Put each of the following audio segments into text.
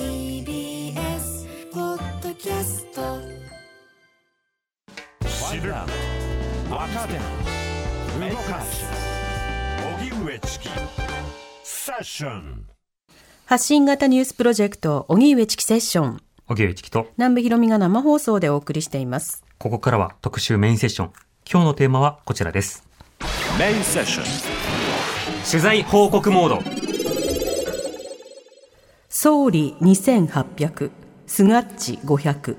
TBS ポッドキャスト知る若手動かす荻上チキセッション発信型ニュースプロジェクト、荻上チキセッション。荻上チキと、南部ひろみが生放送でお送りしています。ここからは特集メインセッション。今日のテーマはこちらです。メインセッション取材報告モード。総理2800、菅っち500。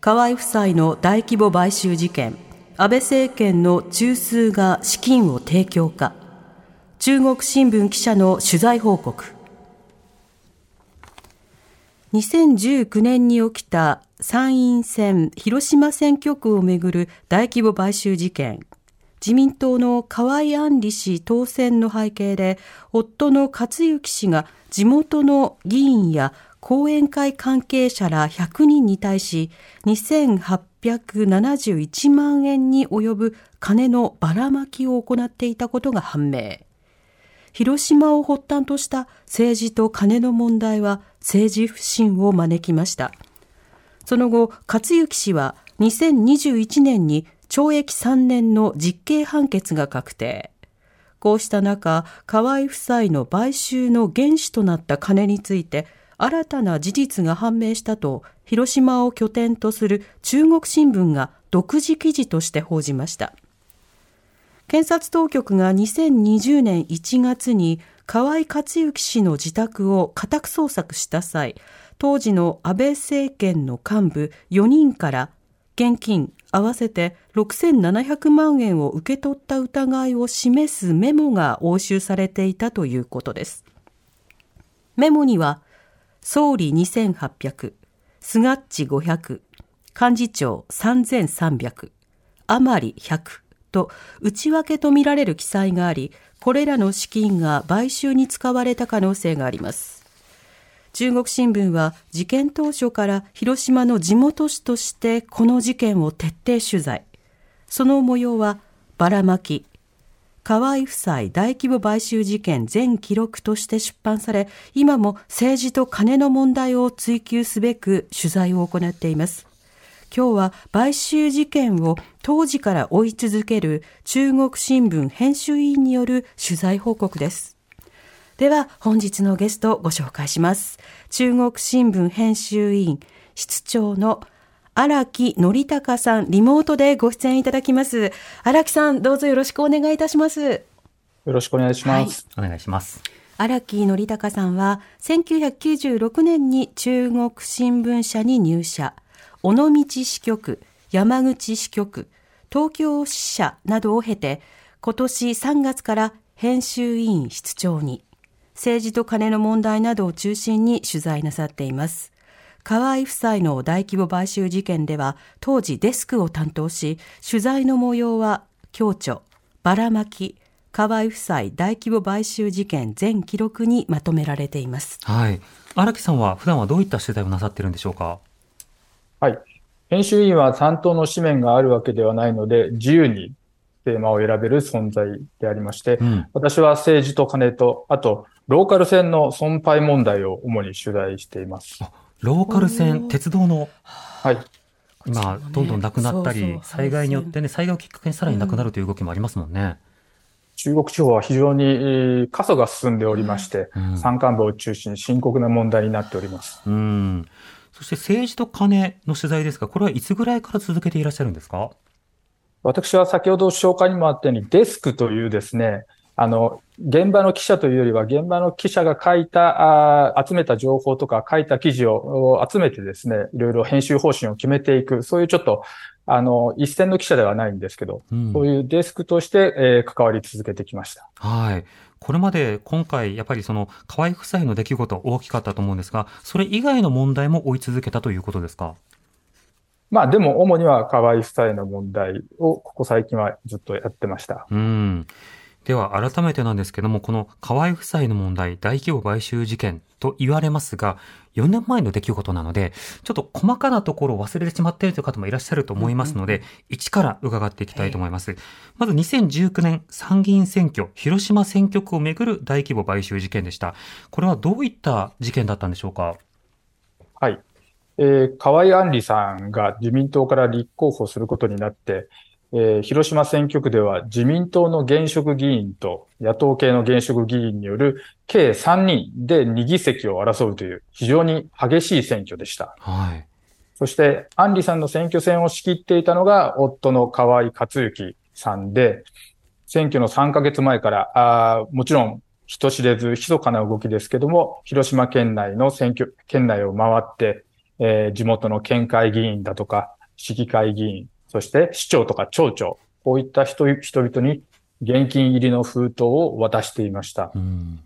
河合夫妻の大規模買収事件。安倍政権の中枢が資金を提供か。中国新聞記者の取材報告。2019年に起きた参院選広島選挙区をめぐる大規模買収事件。自民党の河合案里氏当選の背景で、夫の克行氏が地元の議員や後援会関係者ら100人に対し、2871万円に及ぶ金のばらまきを行っていたことが判明。広島を発端とした政治と金の問題は政治不信を招きました。その後、克行氏は2021年に懲役3年の実刑判決が確定。こうした中、河合夫妻の買収の原資となった金について、新たな事実が判明したと、広島を拠点とする中国新聞が独自記事として報じました。検察当局が2020年1月に河合克行氏の自宅を家宅捜索した際、当時の安倍政権の幹部4人から現金合わせて6700万円を受け取った疑いを示すメモが押収されていたということです。メモには、総理2800、菅っち500、幹事長3300、余り100と内訳とみられる記載があり、これらの資金が買収に使われた可能性があります。中国新聞は事件当初から広島の地元紙としてこの事件を徹底取材。その模様はばらまき、河合夫妻大規模買収事件全記録として出版され、今も政治と金の問題を追及すべく取材を行っています。今日は買収事件を当時から追い続ける中国新聞編集委員による取材報告です。では本日のゲストをご紹介します。中国新聞編集委員室長の荒木則隆さん、リモートでご出演いただきます。荒木さん、どうぞよろしくお願いいたします。よろしくお願いします。お願いします。荒木則隆さんは1996年に中国新聞社に入社尾道支局山口支局東京支社などを経て今年3月から編集委員室長に政治と金の問題などを中心に取材なさっています河合夫妻の大規模買収事件では当時デスクを担当し取材の模様は共著ばらまき河合夫妻大規模買収事件全記録にまとめられています。はい。荒木さんは普段はどういった取材をなさってるんでしょうか？はい。編集員は担当の紙面があるわけではないので、自由にテーマを選べる存在でありまして、うん。私は政治と金と、あと、ローカル線の損廃問題を主に取材しています。ローカル線、鉄道の、はい。今、どんどんなくなったり、そうそう災害によってね、災害をきっかけにさらになくなるという動きもありますもんね。中国地方は非常にえー過疎が進んでおりまして、うん山間部を中心に深刻な問題になっております。うん。そして政治と金の取材ですが、これはいつぐらいから続けていらっしゃるんですか？私は先ほど紹介にもあったように、デスクというですね、あの、現場の記者というよりは、現場の記者が書いた、あー集めた情報とか書いた記事を集めてですね、いろいろ編集方針を決めていく、そういうちょっと、あの、一線の記者ではないんですけど、うんそういうデスクとして、えー関わり続けてきました。はい。これまで今回、やっぱりその河合夫妻の出来事大きかったと思うんですが、それ以外の問題も追い続けたということですか？まあでも主には河合夫妻の問題をここ最近はずっとやってました。うん。では改めてなんですけども、この河合夫妻の問題、大規模買収事件と言われますが、4年前の出来事なので、ちょっと細かなところを忘れてしまっているという方もいらっしゃると思いますので、一から伺っていきたいと思います。まず2019年参議院選挙、広島選挙区をめぐる大規模買収事件でした。これはどういった事件だったんでしょうか？はい。えー河合案里さんが自民党から立候補することになって、えー広島選挙区では自民党の現職議員と野党系の現職議員による計3人で2議席を争うという非常に激しい選挙でした。はい。そして、安里さんの選挙戦を仕切っていたのが、夫の河合克行さんで、選挙の3ヶ月前から、あーもちろん人知れず密かな動きですけども、広島県内の選挙、県内を回って、えー地元の県会議員だとか、市議会議員、そして市長とか町長、こういった人人々に現金入りの封筒を渡していました。うん。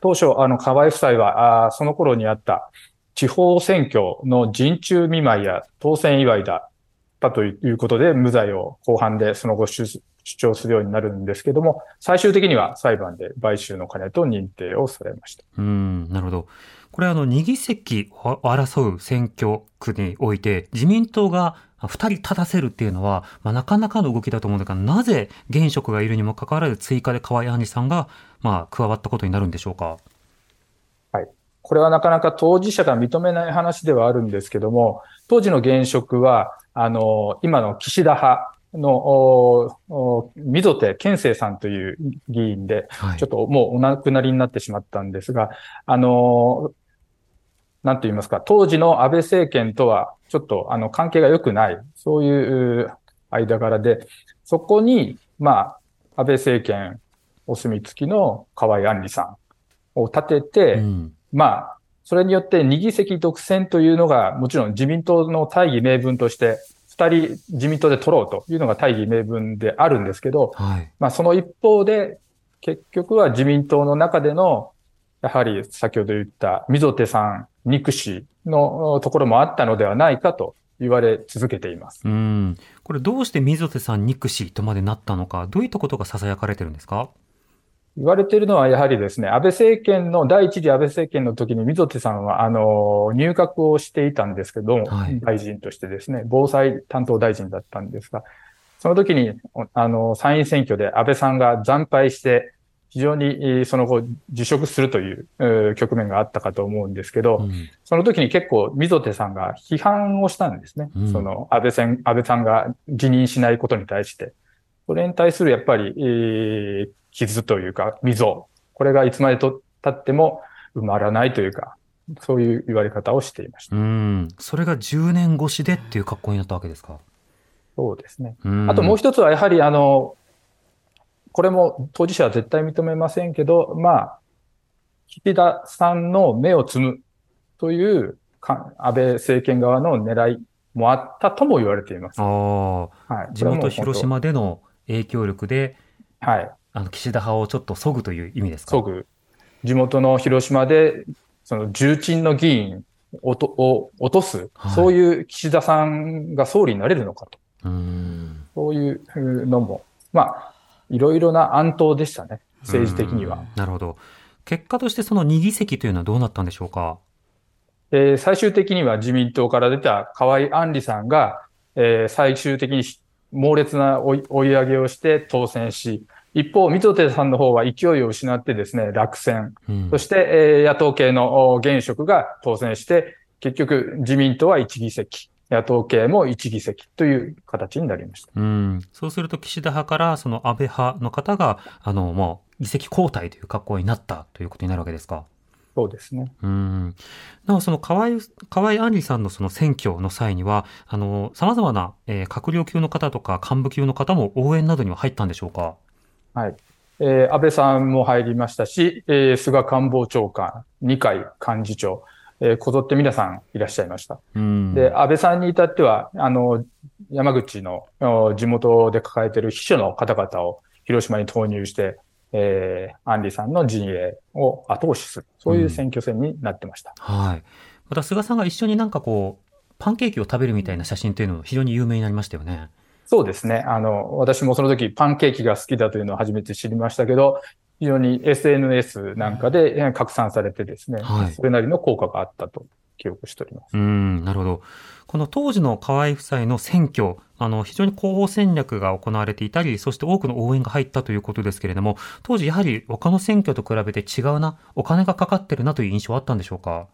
当初、あの、河合夫妻は、あーその頃にあった地方選挙の陣中見舞いや当選祝いだったということで、無罪を後半でその後主主張するようになるんですけども、最終的には裁判で買収の金と認定をされました。うん、なるほど。これあの、2議席を争う選挙区において、自民党が2人立たせるっていうのは、まあ、なかなかの動きだと思うんですが、なぜ現職がいるにもかかわらず追加で河合杏里さんが、まあ、加わったことになるんでしょうか？これはなかなか当事者が認めない話ではあるんですけども、当時の現職は、あの、今の岸田派の、溝手健生さんという議員で、はい。ちょっともうお亡くなりになってしまったんですが、あの、なんと言いますか、当時の安倍政権とはちょっとあの関係が良くない、そういう間柄で、そこに、まあ、安倍政権お墨付きの河合案里さんを立てて、うん。まあ、それによって2議席独占というのが、もちろん自民党の大義名分として、2人自民党で取ろうというのが大義名分であるんですけど、はい。まあ、その一方で、結局は自民党の中での、やはり先ほど言った溝手さん憎しのところもあったのではないかと言われ続けています。うん。これどうして溝手さん憎しとまでなったのか、どういったことが囁かれてるんですか？言われているのはやはりですね、安倍政権の、第一次安倍政権の時に溝手さんは、あの、入閣をしていたんですけども、はい大臣としてですね、防災担当大臣だったんですが、その時に、あの、参院選挙で安倍さんが惨敗して、非常にえーその後辞職するというえー局面があったかと思うんですけど、うん。その時に結構溝手さんが批判をしたんですね。うんその安倍さん、安倍さんが辞任しないことに対して。それに対するやっぱり、えー傷というか溝。これがいつまでと経っても埋まらないというか、そういう言われ方をしていました。うん。それが10年越しでっていう格好になったわけですか？そうですね。うん。あともう一つはやはりあの、これも当事者は絶対認めませんけど、まあ、岸田さんの目をつむというか安倍政権側の狙いもあったとも言われています。はい。地元広島での影響力で、はい。あの、岸田派をちょっと削ぐという意味ですか？そぐ。地元の広島で、その重鎮の議員をとを落とす、はいそういう岸田さんが総理になれるのかと。うん。そういうのも、まあ、いろいろな暗闘でしたね。政治的にはうん。。なるほど。結果としてその2議席というのはどうなったんでしょうか？えー最終的には自民党から出た河合案里さんが、えー最終的に猛烈な追い追い上げをして当選し、一方、溝手さんの方は勢いを失ってですね、落選。うんそして、えー野党系のお現職が当選して、結局自民党は1議席、野党系も1議席という形になりました。うん。そうすると岸田派からその安倍派の方が、あの、もう議席交代という格好になったということになるわけですかそうですね。うん。なお、その河合、河合杏里さんのその選挙の際には、あの、様々な、えー閣僚級の方とか幹部級の方も応援などには入ったんでしょうかはい。えー安倍さんも入りましたし、えー菅官房長官、二階幹事長、えーこぞって皆さんいらっしゃいました。うん。で、安倍さんに至っては、あの、山口のお地元で抱えている秘書の方々を広島に投入して、えー、アンリさんの陣営を後押しする。そういう選挙戦になってました。はい。また菅さんが一緒になんかこう、パンケーキを食べるみたいな写真というのも非常に有名になりましたよね。そうですね。あの、私もその時パンケーキが好きだというのを初めて知りましたけど、非常に SNS なんかでえー拡散されてですね、はいそれなりの効果があったと記憶しております。うん、なるほど。この当時の河合夫妻の選挙、あの、非常に広報戦略が行われていたり、そして多くの応援が入ったということですけれども、当時やはり他の選挙と比べて違うな、お金がかかってるなという印象はあったんでしょうか？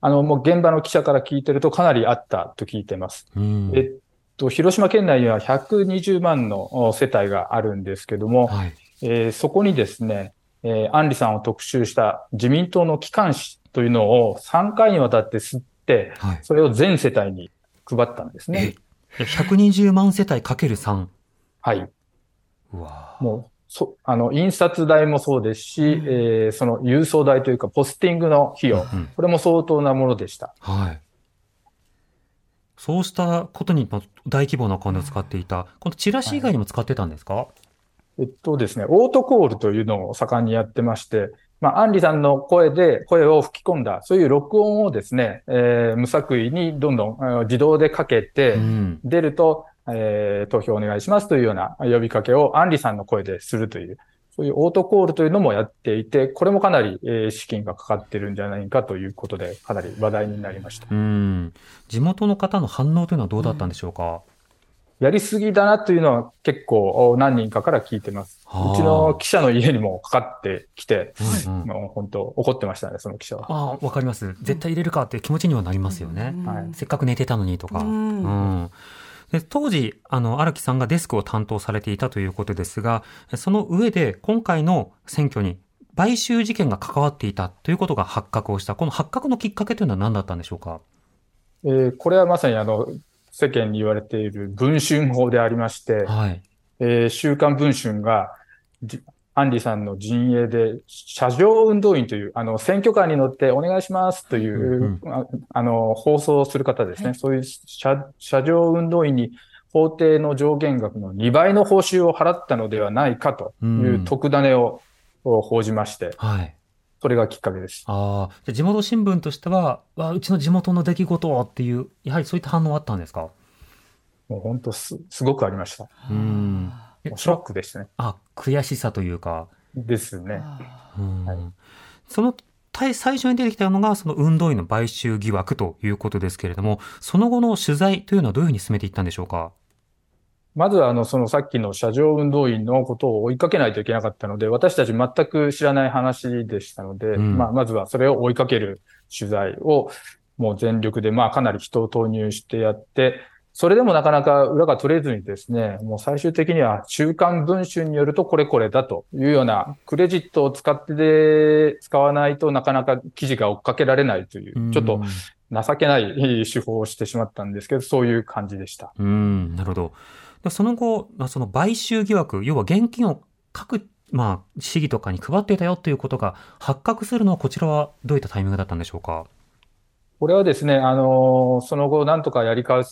あの、もう現場の記者から聞いてるとかなりあったと聞いてます。うん。えっと、広島県内には120万のお世帯があるんですけども、はい。えーそこにですね、えー、アンリさんを特集した自民党の機関紙というのを3回にわたって吸って、はい。それを全世帯に配ったんですね。え、120万世帯かける3。はい。うわもう、そ、あの、印刷代もそうですし、えーその郵送代というか、ポスティングの費用、うんこれも相当なものでした。はい。そうしたことに大規模なお金を使っていた。このチラシ以外にも使ってたんですか、えっとですね、オートコールというのを盛んにやってまして、まあ、アンリさんの声で、声を吹き込んだ、そういう録音をですね、えー無作為にどんどんえー自動でかけて、うん。出ると、えー投票お願いしますというような呼びかけをアンリさんの声でするという、そういうオートコールというのもやっていて、これもかなり、えー資金がかかってるんじゃないかということで、かなり話題になりました。うん。地元の方の反応というのはどうだったんでしょうか、やりすぎだなというのは結構お何人かから聞いてます。はあうちの記者の家にもかかってきて、うんうんもう本当怒ってましたね、その記者は。ああ、わかります。絶対入れるかっていう気持ちにはなりますよね。はいせっかく寝てたのにとか。うんうんで当時、あの、荒木さんがデスクを担当されていたということですが、その上で今回の選挙に買収事件が関わっていたということが発覚をした。この発覚のきっかけというのは何だったんでしょうかえーこれはまさにあの、世間に言われている文春法でありまして、はい。えー週刊文春が、じアンリさんの陣営で、車上運動員という、あの、選挙カーに乗ってお願いしますという、うんああの、放送する方ですね。そういう車車上運動員に法定の上限額の2倍の報酬を払ったのではないかという特ダネをを報じまして、はい。それがきっかけです。ああ、じゃあ地元新聞としては、わうちの地元の出来事っていう、やはりそういった反応はあったんですか？もう本当す、すごくありました。うん。ショックでしたね。あ、悔しさというか。ですね。うんはいその対最初に出てきたのが、その運動員の買収疑惑ということですけれども、その後の取材というのはどういうふうに進めていったんでしょうか？まずは、あの、そのさっきの車上運動員のことを追いかけないといけなかったので、私たち全く知らない話でしたので、うんまあ、まずはそれを追いかける取材を、もう全力で、まあ、かなり人を投入してやって、それでもなかなか裏が取れずにですね、もう最終的には週刊文春によるとこれこれだというようなクレジットを使ってで、使わないとなかなか記事が追っかけられないという、ちょっと情けない手法をしてしまったんですけど、そういう感じでした。うん、なるほど。でその後、まあその買収疑惑、要は現金を各、まあ、市議とかに配っていたよということが発覚するのは、こちらはどういったタイミングだったんでしょうか？これはですね、あの、その後なんとかやり返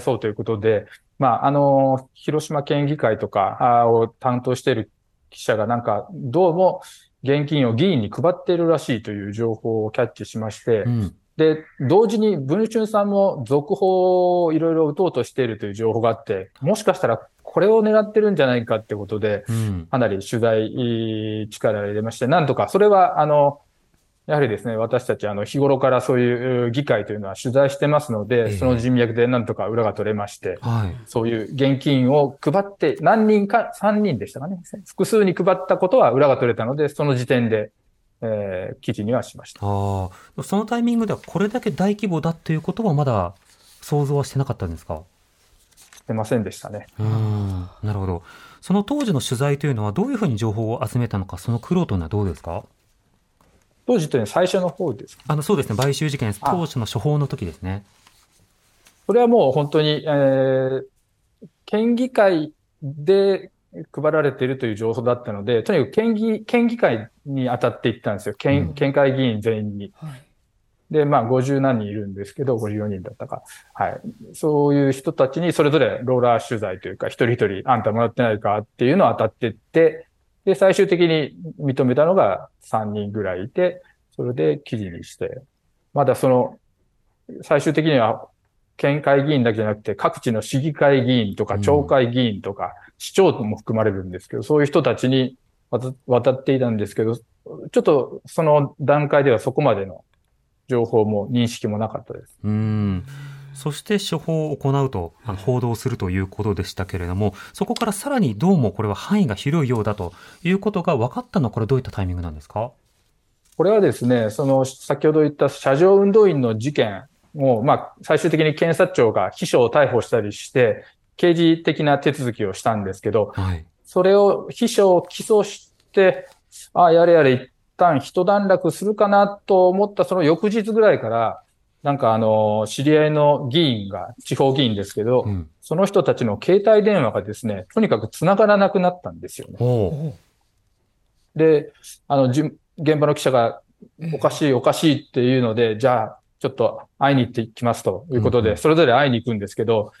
そうということで、まあ、あの、広島県議会とかあを担当している記者がなんか、どうも現金を議員に配っているらしいという情報をキャッチしましてう、ん。で、同時に文春さんも続報をいろいろ打とうとしているという情報があって、もしかしたらこれを狙ってるんじゃないかってことで、うん。かなり取材えー力を入れまして、なんとか、それは、あの、やはりですね、私たち、あの、日頃からそういう議会というのは取材してますのええで、その人脈でなんとか裏が取れまして、はい。そういう現金を配って、何人か、3人でしたかね。複数に配ったことは裏が取れたので、その時点で、えー記事にはしました。ああ、そのタイミングではこれだけ大規模だということはまだ想像はしてなかったんですか？してませんでしたね。うん。なるほど。その当時の取材というのはどういうふうに情報を集めたのか、その苦労というのはどうですか？当時というのは最初の方です。あの、そうですね。買収事件、当初の処方の時ですね。それはもう本当に、えー県議会で配られているという情報だったので、とにかく県議、県議会に当たっていったんですよ。うん県、県会議員全員に。はいで、まあ、50何人いるんですけど、54人だったか。はい。そういう人たちにそれぞれローラー取材というか、一人一人、あんたもらってないかっていうのを当たっていって、で、最終的に認めたのが3人ぐらいいて、それで記事にして、まだその、最終的には県会議員だけじゃなくて、各地の市議会議員とか、うん町会議員とか、市長も含まれるんですけど、そういう人たちに渡渡っていたんですけど、ちょっとその段階ではそこまでの情報も認識もなかったです。うん。そして処方を行うと、あの報道するということでしたけれども、そこからさらにどうもこれは範囲が広いようだということが分かったのは、これどういったタイミングなんですか？これはですね、その先ほど言った車上運動員の事件を、まあ、最終的に検察庁が秘書を逮捕したりして、刑事的な手続きをしたんですけど、はい。それを秘書を起訴して、ああ、やれやれ一旦一段落するかなと思ったその翌日ぐらいから、なんかあの、知り合いの議員が、地方議員ですけど、うん。その人たちの携帯電話がですね、とにかく繋がらなくなったんですよね。ほで、あの、じゅ現場の記者が、おかしいおかしいっていうので、じゃあ、ちょっと会いに行ってきますということで、それぞれ会いに行くんですけど、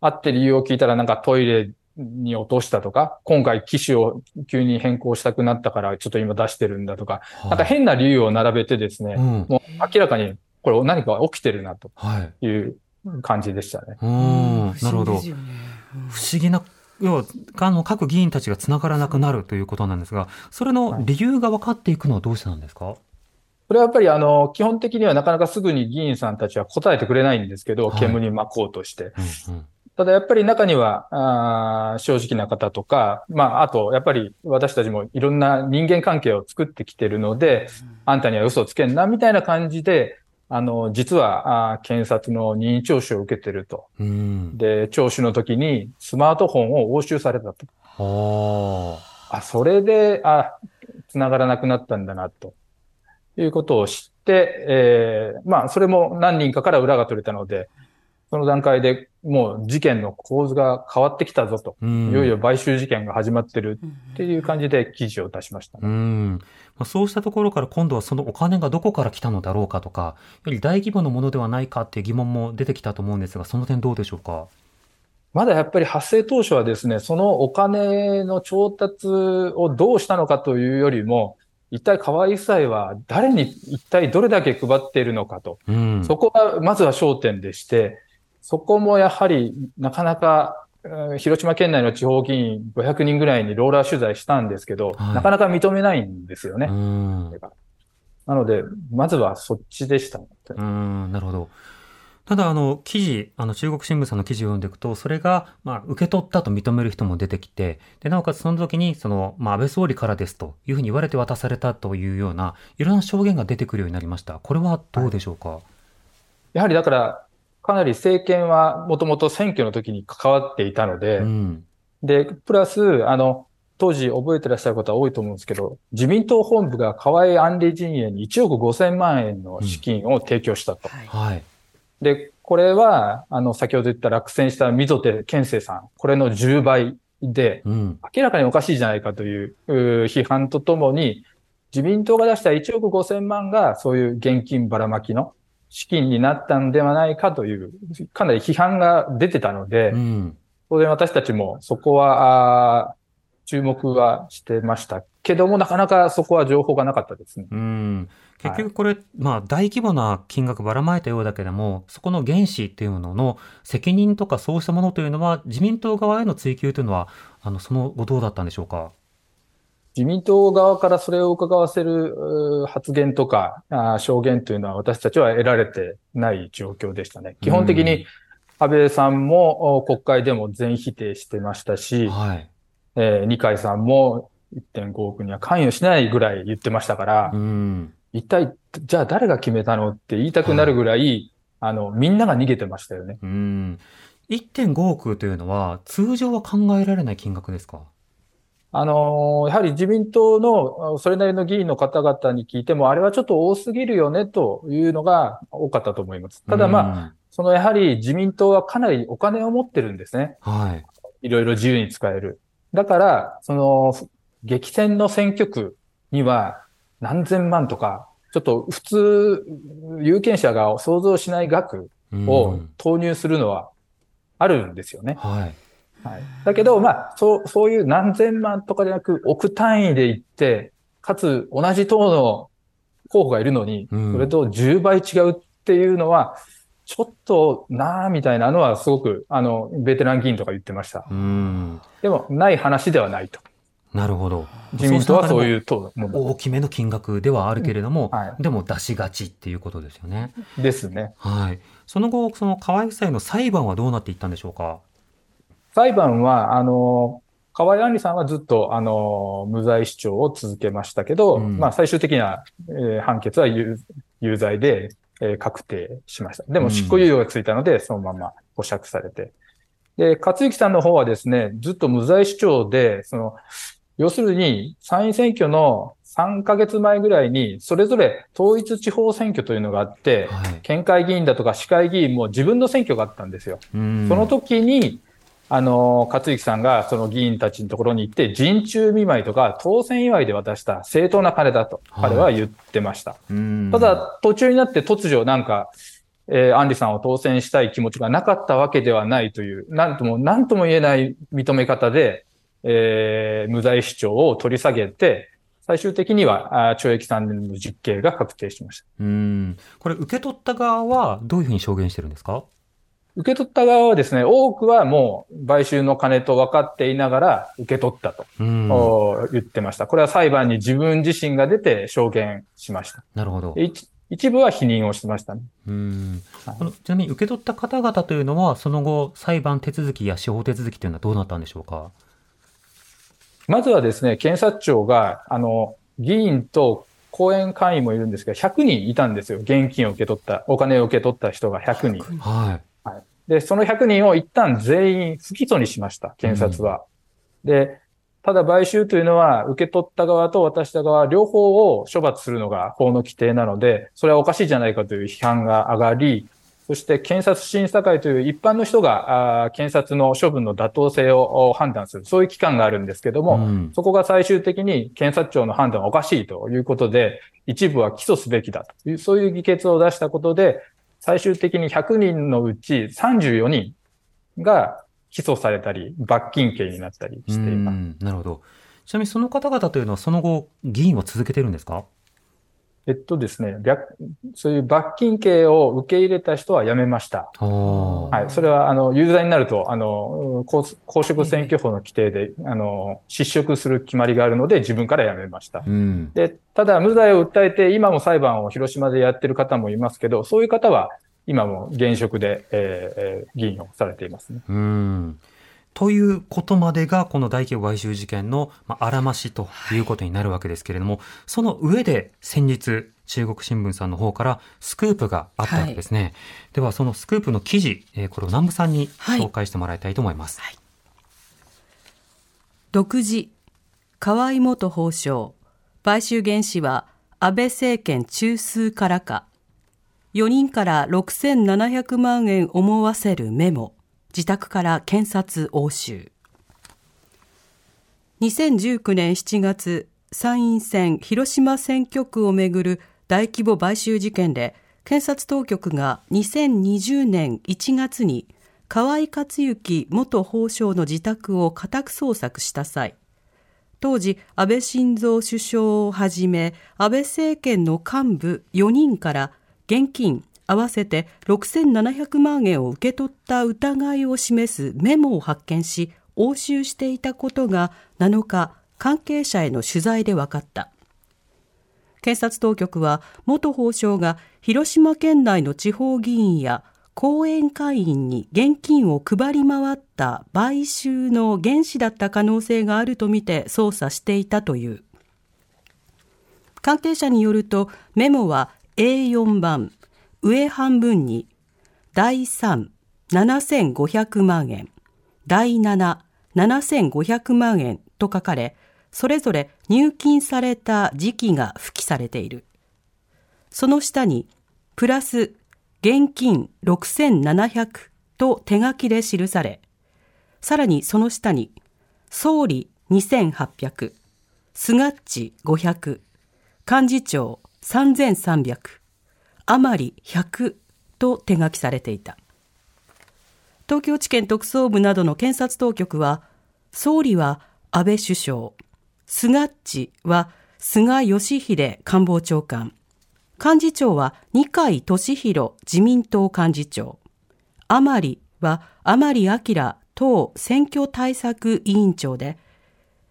会って理由を聞いたらなんかトイレに落としたとか、今回機種を急に変更したくなったからちょっと今出してるんだとか、う。なんか変な理由を並べてですね、うん。もう明らかにこれ何か起きてるなとはい。いう感じでしたね。うん。なるほど。不思議な、要は、あの、各議員たちが繋がらなくなるということなんですが、それの理由が分かっていくのはどうしてなんですか？これはやっぱりあの、基本的にはなかなかすぐに議員さんたちは答えてくれないんですけど、はい煙に巻こうとして。うんうん。ただやっぱり中には、あー正直な方とか、まあ、あと、やっぱり私たちもいろんな人間関係を作ってきてるので、あんたには嘘をつけんな、みたいな感じで、あの、実は、あー検察の任意聴取を受けてると。うん。で、聴取の時にスマートフォンを押収されたと。はあ、それで、あ、繋がらなくなったんだな、ということを知って、えーまあ、それも何人かから裏が取れたので、その段階でもう事件の構図が変わってきたぞと。あ。うん。いよいよ買収事件が始まってるっていう感じで記事を出しましたね。うん。まあそうしたところから今度はそのお金がどこから来たのだろうかとか、やはり大規模なものではないかっていう疑問も出てきたと思うんですが、その点どうでしょうか？まだやっぱり発生当初はですね、そのお金の調達をどうしたのかというよりも、一体河合夫妻は誰に一体どれだけ配っているのかと。うん。そこがまずは焦点でして、そこもやはりなかなか、うん広島県内の地方議員500人ぐらいにローラー取材したんですけど、はいなかなか認めないんですよね。うん。なので、まずはそっちでした。うん、なるほど。ただ、あの、記事、あの、中国新聞さんの記事を読んでいくと、それが、まあ、受け取ったと認める人も出てきて、で、なおかつその時に、その、まあ、安倍総理からですというふうに言われて渡されたというような、いろんな証言が出てくるようになりました。これはどうでしょうか、やはりだから、かなり政権はもともと選挙の時に関わっていたので、うん。で、プラス、あの、当時覚えてらっしゃる方多いと思うんですけど、自民党本部が河合安里陣営に1億5千万円の資金を提供したと。はい。で、これは、あの、先ほど言った落選した溝手健生さん、これの10倍で、うん。明らかにおかしいじゃないかという批判とともに、自民党が出した1億5千万がそういう現金ばらまきの資金になったんではないかという、かなり批判が出てたので、うん。当然私たちもそこは、注目はしてましたけども、なかなかそこは情報がなかったですね。うん。結局これ、まあ、大規模な金額ばらまいたようだけども、そこの原資っていうものの責任とかそうしたものというのは、自民党側への追及というのは、あの、その後どうだったんでしょうか？自民党側からそれを伺わせる発言とか証言というのは私たちは得られてない状況でしたね。基本的うんに安倍さんもお国会でも全否定してましたし、はい。えー二階さんも1.5億には関与しないぐらい言ってましたから、うん。一体、じゃあ誰が決めたのって言いたくなるぐらい、あの、みんなが逃げてましたよね。うん。1.5億というのは、通常は考えられない金額ですか？あのーやはり自民党のあそれなりの議員の方々に聞いても、あれはちょっと多すぎるよねというのが多かったと思います。ただまあ、あ、そのやはり自民党はかなりお金を持ってるんですね。はい。いろいろ自由に使える。だから、その、激戦の選挙区には何千万とか、ちょっと普通、有権者が想像しない額うんを投入するのはあるんですよね。はい。はい。だけど、まあ、そう、そういう何千万とかじゃなく、億単位で行って、かつ同じ党の候補がいるのに、うんそれと10倍違うっていうのは、ちょっとなあみたいなのはすごく、あの、ベテラン議員とか言ってました。うん。でも、ない話ではないと。なるほど。自民党はそうういう党大きめの金額ではあるけれども、はいでも出しがちっていうことですよね。ですね。はい。その後、その河合夫妻の裁判はどうなっていったんでしょうか？裁判は、あの、河合案里さんはずっと、あの、無罪主張を続けましたけど、うんまあ、最終的な、えー判決は有有罪で、えー確定しました。でも、うん執行猶予がついたので、そのまま保釈されて。で、勝之さんの方はですね、ずっと無罪主張で、その、要するに、参院選挙の3ヶ月前ぐらいに、それぞれ統一地方選挙というのがあって、はい。県会議員だとか市会議員も自分の選挙があったんですよ。うんその時に、あの、勝之さんがその議員たちのところに行って、陣中見舞いとか当選祝いで渡した正当な金だと、はい彼は言ってました。うんただ、途中になって突如なんか、えー、アンリさんを当選したい気持ちがなかったわけではないという、なんとも、なんとも言えない認め方で、えー無罪主張を取り下げて、最終的には懲役3年の実刑が確定しました。うん。これ、受け取った側はどういうふうに証言してるんですか？受け取った側はですね、多くはもう買収の金と分かっていながら受け取ったと、うん。お言ってました。これは裁判に自分自身が出て証言しました。なるほど。で一一部は否認をしてましたね。うんはいこのちなみに受け取った方々というのは、その後、裁判手続きや司法手続きというのはどうなったんでしょうか？まずはですね、検察庁が、あの、議員と後援会員もいるんですが、100人いたんですよ。現金を受け取った、お金を受け取った人が100人。はい。で、その100人を一旦全員不起訴にしました、検察は。で、ただ買収というのは、受け取った側と渡した側、両方を処罰するのが法の規定なので、それはおかしいじゃないかという批判が上がり、そして検察審査会という一般の人が、検察の処分の妥当性をお判断する、そういう機関があるんですけども、うんそこが最終的に検察庁の判断はおかしいということで、一部は起訴すべきだという、そういう議決を出したことで、最終的に100人のうち34人が起訴されたり、罰金刑になったりしています。うんなるほど。ちなみにその方々というのはその後、議員を続けてるんですか？えっとですね、略そういう罰金刑を受け入れた人は辞めました。ははい。それは、あの、有罪になると、あの、公公職選挙法の規定で、あの、失職する決まりがあるので、自分から辞めました。うん。で、ただ無罪を訴えて、今も裁判を広島でやってる方もいますけど、そういう方は今も現職で、えーえー議員をされていますね。うん。ということまでが、この大規模買収事件の、まあ、あらましということになるわけですけれども、その上で先日、中国新聞さんの方からスクープがあったわけですね。では、そのスクープの記事、えーこれを南部さんにはい紹介してもらいたいと思います。独自河合元法相買収原資は安倍政権中枢からか。4人から6700万円思わせるメモ自宅から検察押収。2019年7月参院選広島選挙区をめぐる大規模買収事件で検察当局が2020年1月に河合克行元法相の自宅を家宅捜索した際当時安倍晋三首相をはじめ安倍政権の幹部4人から現金合わせて6700万円を受け取った疑いを示すメモを発見し押収していたことが7日関係者への取材で分かった。検察当局は元法相が広島県内の地方議員や後援会員に現金を配り回った買収の原資だった可能性があるとみて捜査していたという。関係者によるとメモは A4 番上半分に第37500万円第77500万円と書かれそれぞれ入金された時期が付記されている。その下にプラス現金6700と手書きで記されさらにその下に総理2800スガッチ500幹事長3300余り100と手書きされていた。東京地検特捜部などの検察当局は、総理は安倍首相、菅っちは菅義偉官房長官、幹事長は二階俊博自民党幹事長、甘利は甘利明党選挙対策委員長で、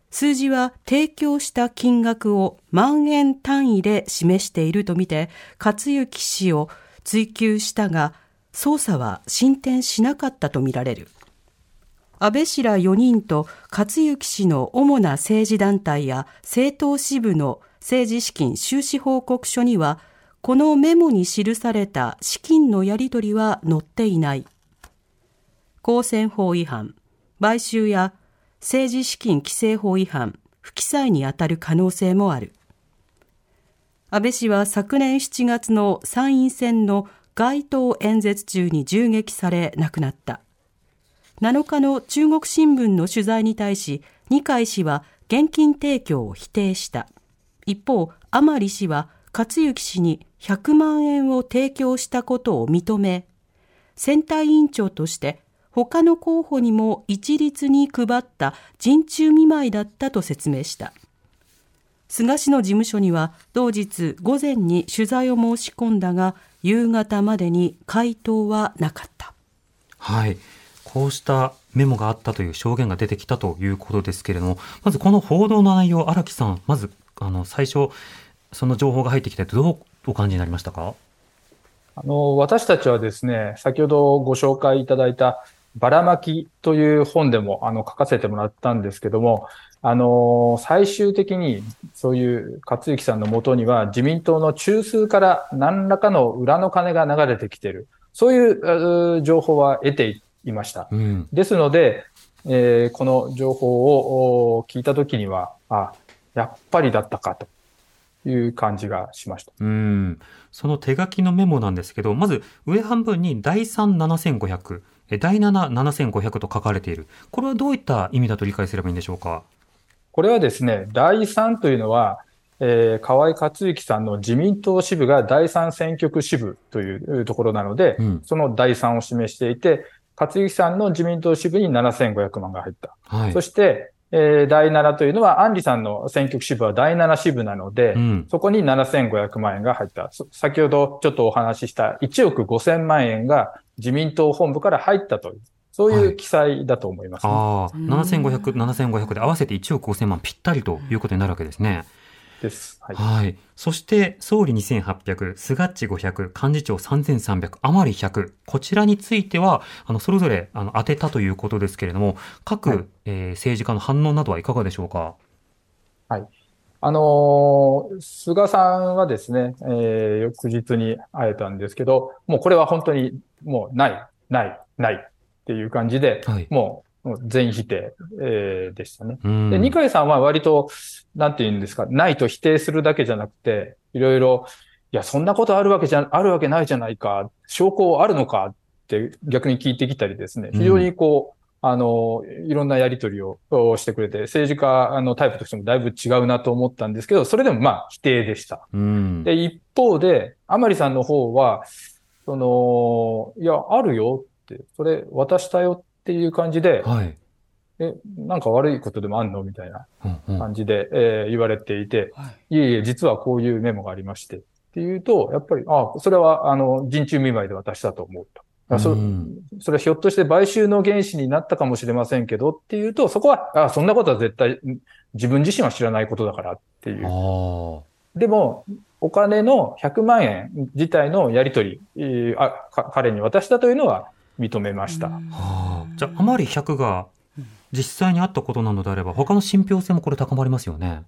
数字は提供した金額を万円単位で示しているとみて、克行氏を追及したが、捜査は進展しなかったとみられる。安倍氏ら4人と克行氏の主な政治団体や政党支部の政治資金収支報告書には、このメモに記された資金のやり取りは載っていない。公選法違反、買収や政治資金規正法違反、不記載にあたる可能性もある。安倍氏は昨年7月の参院選の街頭演説中に銃撃され亡くなった。7日の中国新聞の取材に対し、二階氏は現金提供を否定した。一方、甘利氏は克行氏に100万円を提供したことを認め、選対委員長として他の候補にも一律に配った陣中見舞いだったと説明した。菅氏の事務所には同日午前に取材を申し込んだが、夕方までに回答はなかった。はい。こうしたメモがあったという証言が出てきたということですけれども、まずこの報道の内容、荒木さん、まず、あの、最初、その情報が入ってきて、どうお感じになりましたか？あの、私たちはですね、先ほどご紹介いただいた、ばらまきという本でもあの書かせてもらったんですけども、あの、最終的にそういう勝之さんのもとには自民党の中枢から何らかの裏の金が流れてきている。そういう情報は得ていました。うん、ですので、えー、この情報を聞いたときには、あ、やっぱりだったかという感じがしました。うん。その手書きのメモなんですけど、まず上半分に第3 7500、第7、7500と書かれている。これはどういった意味だと理解すればいいんでしょうか？これはですね、第3というのは、えー、河合克行さんの自民党支部が第3選挙区支部というところなので、うん、その第3を示していて、克行さんの自民党支部に7500万が入った。はい、そして、えー、第7というのは、アンリさんの選挙区支部は第7支部なので、うん、そこに7500万円が入った。先ほどちょっとお話しした1億5000万円が自民党本部から入ったという、そういう記載だと思います、ね、はい、ああ、7500、7500で合わせて1億5000万ぴったりということになるわけですね。です。はい。はい、そして、総理2800、菅っち500、幹事長3300、余り100。こちらについては、あの、それぞれ、あの、当てたということですけれども、各、はい、えー、政治家の反応などはいかがでしょうか？はい。あのー、菅さんはですね、えー、翌日に会えたんですけど、もうこれは本当にもうない、ない、ないっていう感じで、はい、もう全否定、えー、でしたね。で、二階さんは割と、なんて言うんですか、ないと否定するだけじゃなくて、いろいろ、いや、そんなことあるわけじゃ、あるわけないじゃないか、証拠あるのかって逆に聞いてきたりですね、非常にこう、あの、いろんなやりとりをしてくれて、政治家のタイプとしてもだいぶ違うなと思ったんですけど、それでもまあ否定でした。うん、で、一方で、甘利さんの方は、その、いや、あるよって、それ渡したよっていう感じで、はい、え、なんか悪いことでもあんの？みたいな感じで、うん。うん、えー、言われていて、はい、いえいえ、実はこういうメモがありまして、っていうと、やっぱり、あそれは、あの、人中見舞いで渡したと思うと。そ,、うん、それはひょっとして買収の原資になったかもしれませんけどっていうと、そこは、あそんなことは絶対自分自身は知らないことだからっていう。でも、お金の100万円自体のやり取り、あ彼に渡したというのは認めました。はあ、じゃあ、あまり100が実際にあったことなのであれば、他の信憑性もこれ高まりますよね。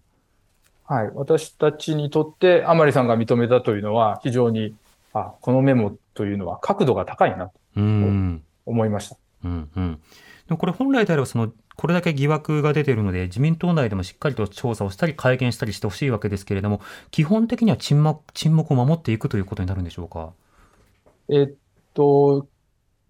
はい。私たちにとって、甘利さんが認めたというのは、非常に、あ、このメモというのは角度が高いなと思いました。うんうん、でもこれ本来であればそのこれだけ疑惑が出ているので自民党内でもしっかりと調査をしたり会見したりしてほしいわけですけれども基本的には沈黙沈黙を守っていくということになるんでしょうか？えっと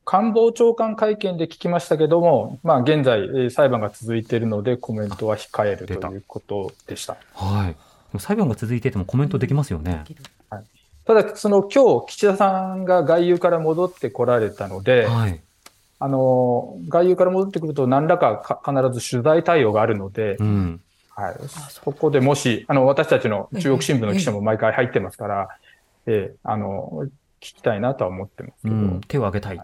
官房長官会見で聞きましたけども、まあ、現在、裁判が続いているので、コメントは控えるということでした。はい。裁判が続いていてもコメントできますよね。はい、ただ、その今日、岸田さんが外遊から戻ってこられたので、はい、あの、外遊から戻ってくると何らかか必ず取材対応があるので、うん。はい。そこでもし、あの、私たちの中国新聞の記者も毎回入ってますから、ええ、あの、聞きたいなとは思ってますけど、うん、手を挙げたい。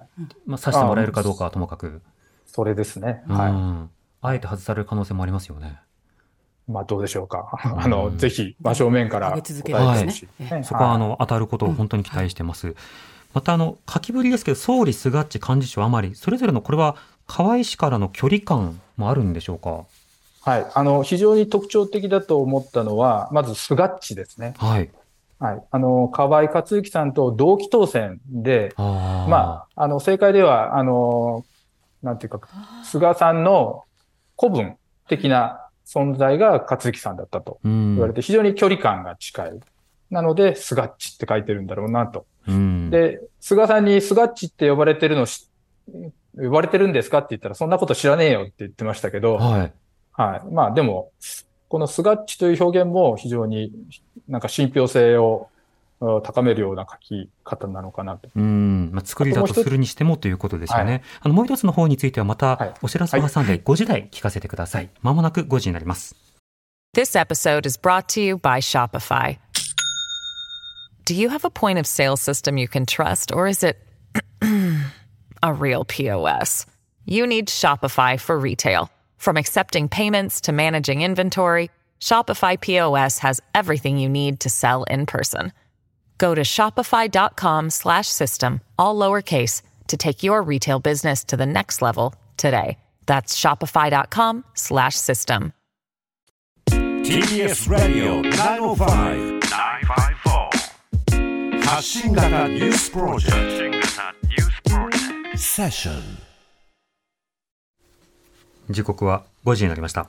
まあ、さしてもらえるかどうかはともかく。それですね。うはん。あえて外される可能性もありますよね。い。まあ、どうでしょうか。んあの、ぜひ、真正面から答えてほしねい。ねそこは、あはいの、当たることを本当に期待してます。また、あの、書きぶりですけど、総理、菅っち、幹事長、甘利、それぞれの、これは、河合氏からの距離感もあるんでしょうか？はい。あの、非常に特徴的だと思ったのは、まず、菅っちですね。はい。はい。あの、河合克行さんと同期当選で、ああ。まあ、あの、政界では、あの、なんていうか、菅さんの古文的な存在が克行さんだったとうん、言われて、非常に距離感が近い。なので、菅っちって書いてるんだろうなと。うん、で、菅さんに菅っちって呼ばれてるのし、呼ばれてるんですか？って言ったら、そんなこと知らねえよって言ってましたけど、はい。はい。まあでも、このスガッチという表現も非常になんか信憑性をうん高めるような書き方なのかなと。うん。まあ、作りだとするにしてもということですよね。はいあの、もう一つの方についてはまはいたお知らせを挟んで5時台聞かせてください。まもなく5時になります。This episode is brought to you by Shopify. Do you have a point of sale system you can trust, or is it a real POS? You need Shopify for retail. From accepting payments to managing inventory, Shopify POS has everything you need to sell in person. Go to shopify.com slash system, all lowercase, to take your retail business to the next level today. That's shopify.com slash system. TBS ラディオ905-954発信型ニュースプロジェクトセッション時刻は5時になりました。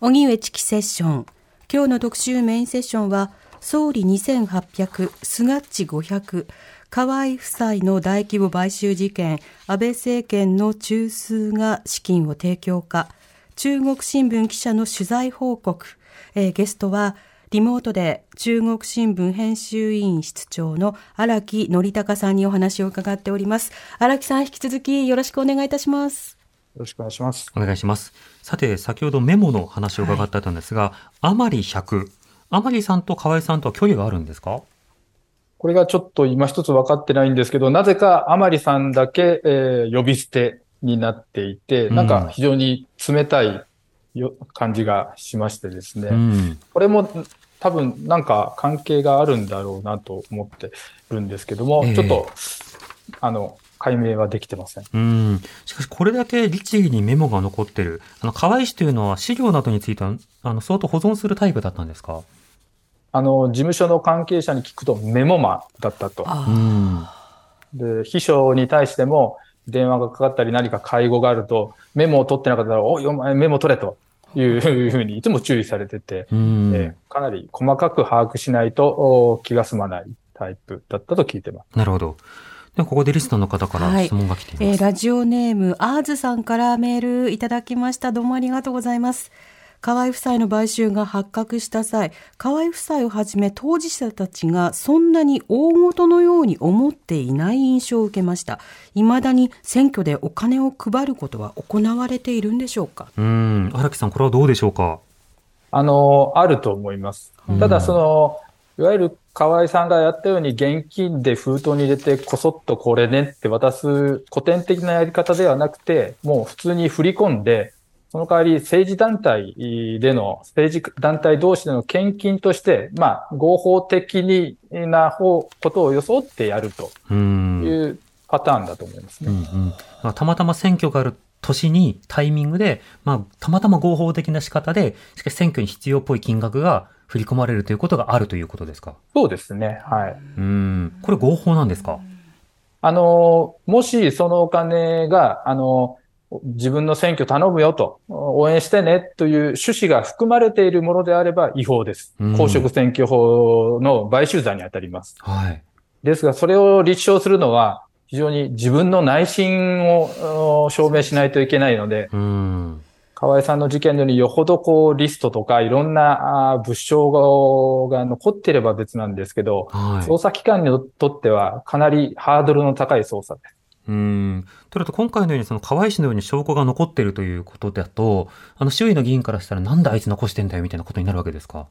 荻上チキセッション今日の特集メインセッションは 総理2800菅っち500河合夫妻の大規模買収事件安倍政権の中枢が資金を提供か中国新聞記者の取材報告、えーゲストはリモートで中国新聞編集委員室長の荒木則隆さんにお話を伺っております荒木さん引き続きよろしくお願いいたしますよろしくお願いします。お願いします。さて、先ほどメモの話を伺ってたんですが、甘利100。甘利さんと河合さんとは距離があるんですか？これがちょっと今一つ分かってないんですけど、なぜか甘利さんだけ、えー呼び捨てになっていて、うんなんか非常に冷たいよ感じがしましてですね。うん。これも多分なんか関係があるんだろうなと思ってるんですけども、ええちょっと、あの、解明はできてません。うん。しかし、これだけ律儀にメモが残ってる。あの、河合氏というのは資料などについては、あの、相当保存するタイプだったんですか？あの、事務所の関係者に聞くとメモマだったと。うん。で、秘書に対しても電話がかかったり何か会合があると、メモを取ってなかったら、おい、お前メモ取れというふうにいつも注意されてて、うん。えーかなり細かく把握しないとお気が済まないタイプだったと聞いてます。なるほど。ではここでリスナーの方から質問が来ています。えーラジオネームアーズさんからメールいただきましたどうもありがとうございます河合夫妻の買収が発覚した際河合夫妻をはじめ当事者たちがそんなに大事のように思っていない印象を受けました未だに選挙でお金を配ることは行われているんでしょうかうん。荒木さん、これはどうでしょうかあの、あると思いますうん。ただ、その、いわゆる河合さんがやったように現金で封筒に入れてこそっとこれねって渡す古典的なやり方ではなくて、もう普通に振り込んで、その代わり政治団体での、政治団体同士での献金として、まあ、合法的にな方ことを装ってやるとうん。いうパターンだと思いますね。うんうんまあたまたま選挙がある年にタイミングで、まあ、たまたま合法的な仕方で、しかし選挙に必要っぽい金額が振り込まれるということがあるということですか？そうですね。はい。うん。これ合法なんですか？あの、もしそのお金が、あの、自分の選挙頼むよと、応援してねという趣旨が含まれているものであれば違法ですうん。公職選挙法の買収罪に当たります。はい。ですが、それを立証するのは、非常に自分の内心をお証明しないといけないので、うん。河合さんの事件のようによほどこうリストとかいろんな物証が残っていれば別なんですけど、はい。捜査機関にとってはかなりハードルの高い捜査です。ううん。となると、今回のように、その河合氏のように証拠が残っているということだと、あの、周囲の議員からしたら、なんであいつ残してんだよ、みたいなことになるわけですか？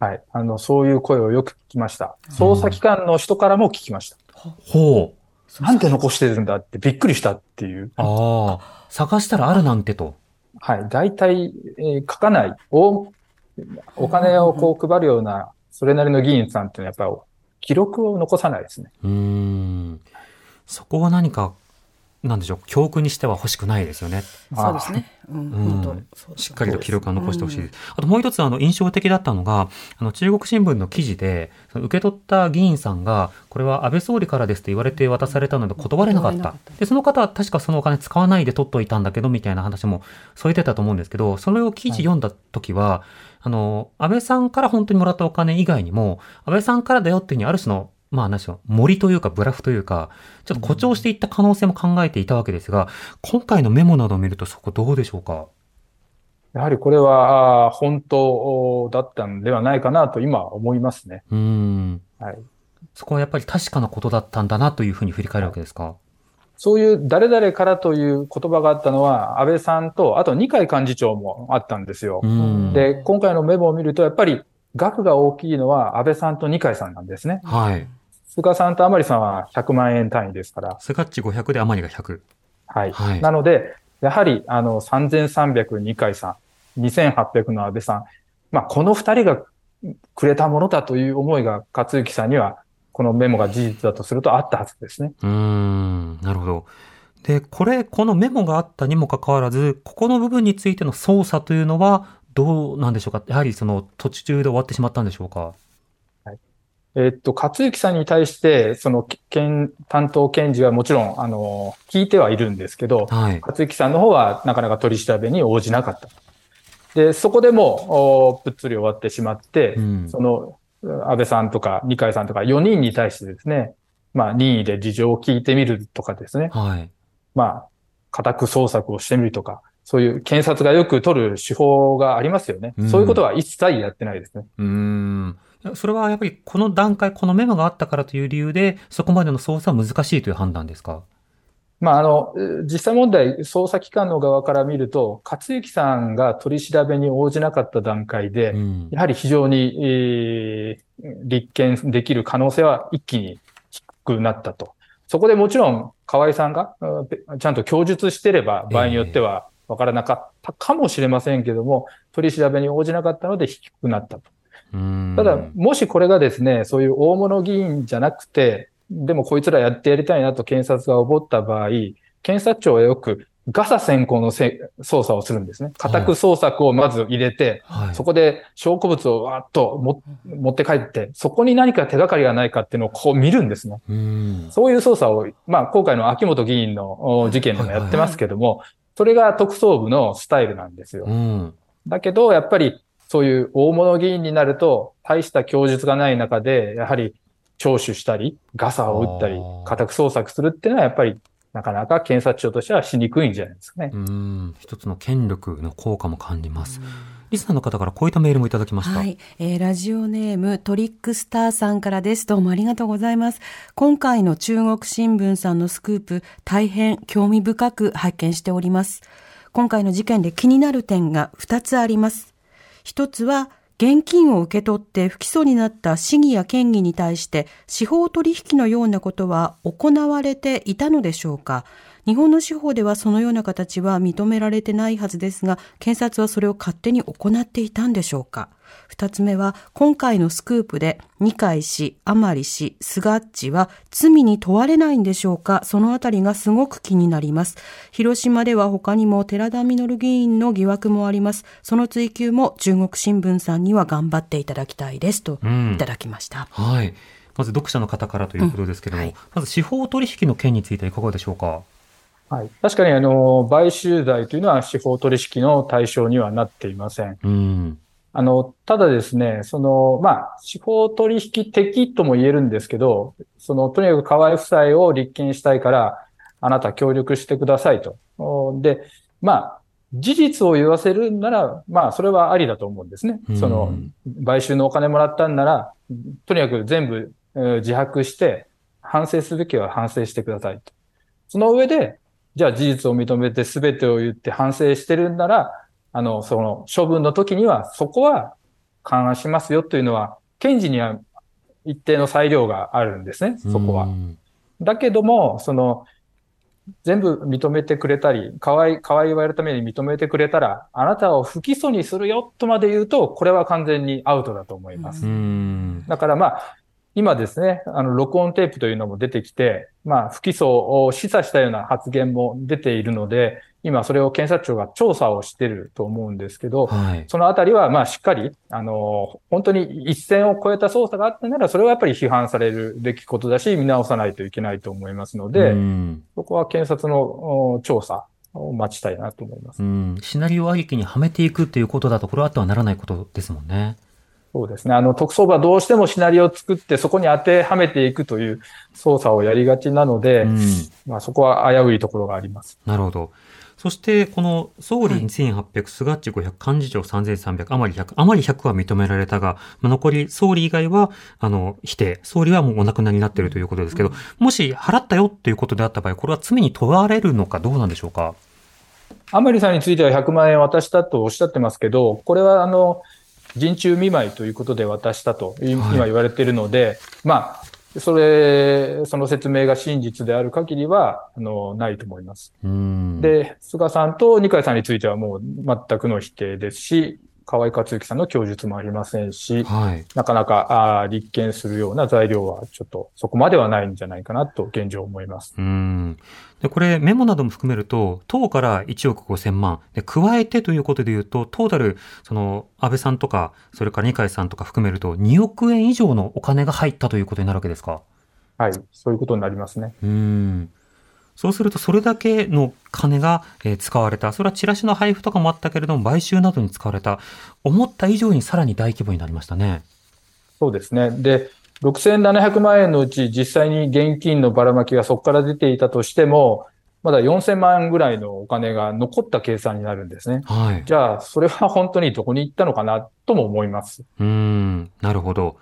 はい。あの、そういう声をよく聞きました。捜査機関の人からも聞きました。ほう。なんで残してるんだってびっくりしたっていう。ああ、探したらあるなんてと。はい。大体、えー書かない。お、お金をこう配るような、それなりの議員さんっていうのはやっぱり記録を残さないですね。うーん。そこは何か、なんでしょう、教訓にしては欲しくないですよね。そうですね。うん、うんしっかりと記録が残してほしいです。あともう一つ、あの、印象的だったのが、あの、中国新聞の記事で、その受け取った議員さんが、これは安倍総理からですと言われて渡されたので断れなかった。で、その方は確かそのお金使わないで取っといたんだけど、みたいな話も添えてたと思うんですけど、それを記事読んだ時は、あの、安倍さんから本当にもらったお金以外にも、安倍さんからだよっていうふうにある種の、まあ何でしょう、森というかブラフというか、ちょっと誇張していった可能性も考えていたわけですが、今回のメモなどを見るとそこどうでしょうか？やはりこれは本当だったんではないかなと今思いますね。うーん。はい。そこはやっぱり確かなことだったんだなというふうに振り返るわけですか？そういう誰々からという言葉があったのは安倍さんと、あと二階幹事長もあったんですよう。ん。で、今回のメモを見ると、やっぱり額が大きいのは安倍さんと二階さんなんですね。はい。菅さんと甘利さんは100万円単位ですから。スガッチ500で余りが100。はい。はいなので、やはり、あの、3300二階さん、2800の安倍さん。まあ、この二人がくれたものだという思いが勝之さんには、このメモが事実だとするとあったはずですね。うーん。なるほど。で、これ、このメモがあったにもかかわらず、ここの部分についての捜査というのは、どうなんでしょうか？やはりその途中で終わってしまったんでしょうか？えっと、勝之さんに対して、その、県、担当検事はもちろん、あの、聞いてはいるんですけど、はい。勝之さんの方はなかなか取り調べに応じなかった。で、そこでもう、おぷっつり終わってしまって、うんその、安倍さんとか二階さんとか4人に対してですね、まあ、任意で事情を聞いてみるとかですね、はい。まあ、家宅捜索をしてみるとか、そういう検察がよく取る手法がありますよね。うんそういうことは一切やってないですね。うーん。それはやっぱりこの段階、このメモがあったからという理由で、そこまでの捜査は難しいという判断ですか？まあ、あの、えー実際問題、捜査機関の側から見ると、勝之さんが取り調べに応じなかった段階で、うん。やはり非常に、えー立件できる可能性は一気に低くなったと。そこでもちろん、河合さんがちゃんと供述してれば、場合によっては分からなかったかもしれませんけども、取り調べに応じなかったので低くなったと。ただ、もしこれがですね、そういう大物議員じゃなくて、でもこいつらやってやりたいなと検察が思った場合、検察庁はよくガサ先行のせ捜査をするんですね。家宅捜索をまず入れて、はい。そこで証拠物をわーっとも持って帰って、そこに何か手がかりがないかっていうのをこう見るんですね。う。そういう捜査を、まあ今回の秋元議員のお事件でもやってますけども、それが特捜部のスタイルなんですよ。うん。だけど、やっぱりそういう大物議員になると、大した供述がない中で、やはり聴取したり、ガサを打ったり家宅捜索するっていうのは、やっぱりなかなか検察庁としてはしにくいんじゃないですかねう。ーん。一つの権力の効果も感じます。リスナーの方からこういったメールもいただきました。はい、えーラジオネームトリックスターさんからです。どうもありがとうございます。今回の中国新聞さんのスクープ、大変興味深く拝見しております。今回の事件で気になる点が2つあります。一つは、現金を受け取って不起訴になった市議や県議に対して司法取引のようなことは行われていたのでしょうか？日本の司法ではそのような形は認められてないはずですが、検察はそれを勝手に行っていたんでしょうか？二つ目は、今回のスクープで二階氏、甘利氏、菅っちは罪に問われないんでしょうか？そのあたりがすごく気になります。広島では他にも寺田稔議員の疑惑もあります。その追及も中国新聞さんには頑張っていただきたいです。とうんいただきました。はい。まず読者の方からということですけども、うんはいまず司法取引の件についてはいかがでしょうか？はい。確かに、あの、買収罪というのは司法取引の対象にはなっていません。うん。あの、ただですね、その、まあ、司法取引的とも言えるんですけど、その、とにかく河合夫妻を立件したいから、あなた協力してくださいと。おで、まあ、事実を言わせるんなら、まあ、それはありだと思うんですねうん。その、買収のお金もらったんなら、とにかく全部、えー自白して、反省すべきは反省してくださいと。その上で、じゃあ事実を認めて全てを言って反省してるんなら、あの、その処分の時には、そこは勘案しますよというのは、検事には一定の裁量があるんですね、そこはう。んだけども、その、全部認めてくれたり、かわい、かわい言われるために認めてくれたら、あなたを不起訴にするよとまで言うと、これは完全にアウトだと思います。うん。だからまあ、今ですね、あの、録音テープというのも出てきて、まあ、不起訴を示唆したような発言も出ているので、今それを検察庁が調査をしていると思うんですけど、はい。そのあたりは、まあ、しっかり、あの、本当に一線を越えた捜査があったなら、それはやっぱり批判されるべきことだし、見直さないといけないと思いますので、うんそこは検察のお調査を待ちたいなと思います。うん。シナリオありきにはめていくっていうことだと、これはあってはならないことですもんね。そうですね。あの、特捜部はどうしてもシナリオを作って、そこに当てはめていくという捜査をやりがちなので、うん。まあ、そこは危ういところがあります。なるほど。そして、この総理2800、菅っち500、幹事長3300、余り100、余り100は認められたが、まあ残り総理以外は、あの、否定。総理はもうお亡くなりになっているということですけど、もし払ったよっていうことであった場合、これは罪に問われるのかどうなんでしょうか？甘利さんについては100万円渡したとおっしゃってますけど、これはあの、人中見舞いということで渡したといはい。今言われているので、まあ、それ、その説明が真実である限りは、あの、ないと思います。うん。、で、菅さんと二階さんについてはもう全くの否定ですし、河井克行さんの供述もありませんし、はい。なかなかあー立件するような材料はちょっとそこまではないんじゃないかなと現状思います。うん。で、これ、メモなども含めると、党から1億5千万。で、加えてということで言うと、トータル、その、安倍さんとか、それから二階さんとか含めると、2億円以上のお金が入ったということになるわけですか？はい。そういうことになりますね。うん。そうすると、それだけの金が、えー使われた。それはチラシの配布とかもあったけれども、買収などに使われた。思った以上にさらに大規模になりましたね。そうですね。で、6700万円のうち実際に現金のばらまきがそこから出ていたとしても、まだ4000万円ぐらいのお金が残った計算になるんですね。はい。じゃあ、それは本当にどこに行ったのかなとも思います。うーん、なるほど。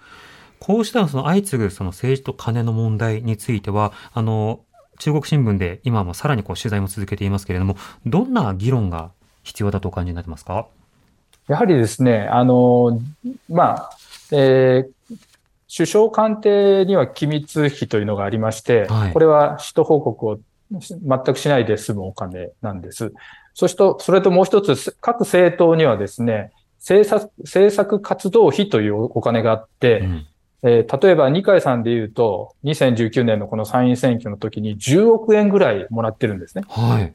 こうしたその相次ぐその政治と金の問題については、あの、中国新聞で今もさらにこう取材も続けていますけれども、どんな議論が必要だとお感じになってますか？やはりですね、あの、まあ、えー首相官邸には機密費というのがありまして、はいこれは使途報告を全くしないで済むお金なんです。そして、それともう一つ、各政党にはですね、政策、政策活動費というお金があって、うん。えー例えば二階さんで言うと、2019年のこの参院選挙の時に10億円ぐらいもらってるんですね。はい。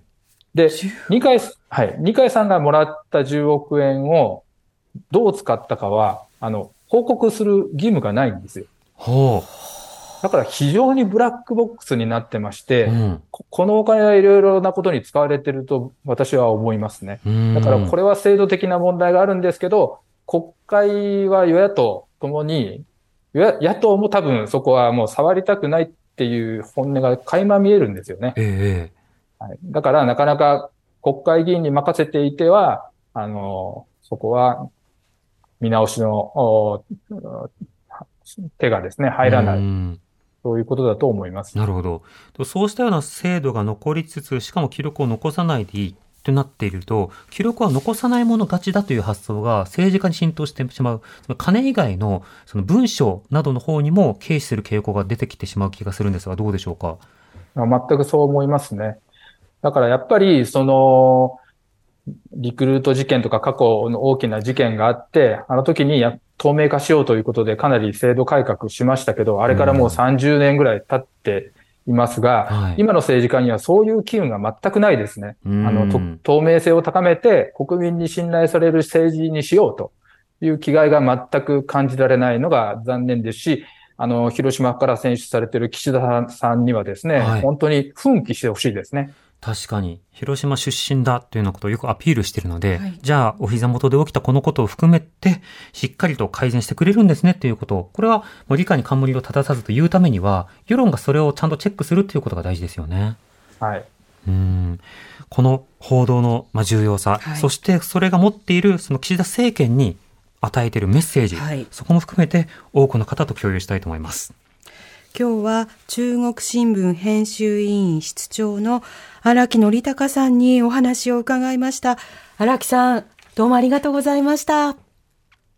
で、二階、はい。二階さんがもらった10億円をどう使ったかは、あの、報告する義務がないんですよ。ほだから非常にブラックボックスになってまして、う。うん。ここのお金はいろいろなことに使われてると私は思いますね。うんだからこれは制度的な問題があるんですけど、国会は与野党ともに、与野野党も多分そこはもう触りたくないっていう本音が垣間見えるんですよね。ええはい、だからなかなか国会議員に任せていては、あの、そこは見直しのお手がですね、入らない、うんそういうことだと思います。なるほど。そうしたような制度が残りつつ、しかも記録を残さないでいいとなっていると、記録は残さないもの勝ちだという発想が政治家に浸透してしまう。その金以外のその文章などの方にも軽視する傾向が出てきてしまう気がするんですが、どうでしょうか？全くそう思いますね。だからやっぱり、その、リクルート事件とか過去の大きな事件があって、あの時にや透明化しようということでかなり制度改革しましたけど、あれからもう30年ぐらい経っていますが、はい今の政治家にはそういう機運が全くないですね。うんあの、と透明性を高めて国民に信頼される政治にしようという気概が全く感じられないのが残念ですし、あの、広島から選出されている岸田さんにはですね、はい本当に奮起してほしいですね。確かに、広島出身だというようなことをよくアピールしているので、はいじゃあ、お膝元で起きたこのことを含めて、しっかりと改善してくれるんですねっていうことを、これはもう理解に冠を立たさずというためには、世論がそれをちゃんとチェックするっていうことが大事ですよね。はい。うんこの報道のまあ重要さ、はいそしてそれが持っているその岸田政権に与えているメッセージ、はいそこも含めて多くの方と共有したいと思います。今日は中国新聞編集委員室長の荒木則隆さんにお話を伺いました。荒木さん、どうもありがとうございました。あ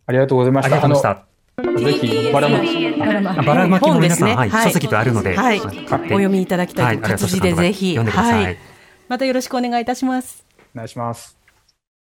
りがとうございまありした。がとうございました。あのぜひ、ばらまき。あばらまきも皆さん、ねはい、書籍とあるので、はい。買ってお読みいただきたいと、はい活字でぜひ、読んでください。はい。またよろしくお願いいたします。お願いします。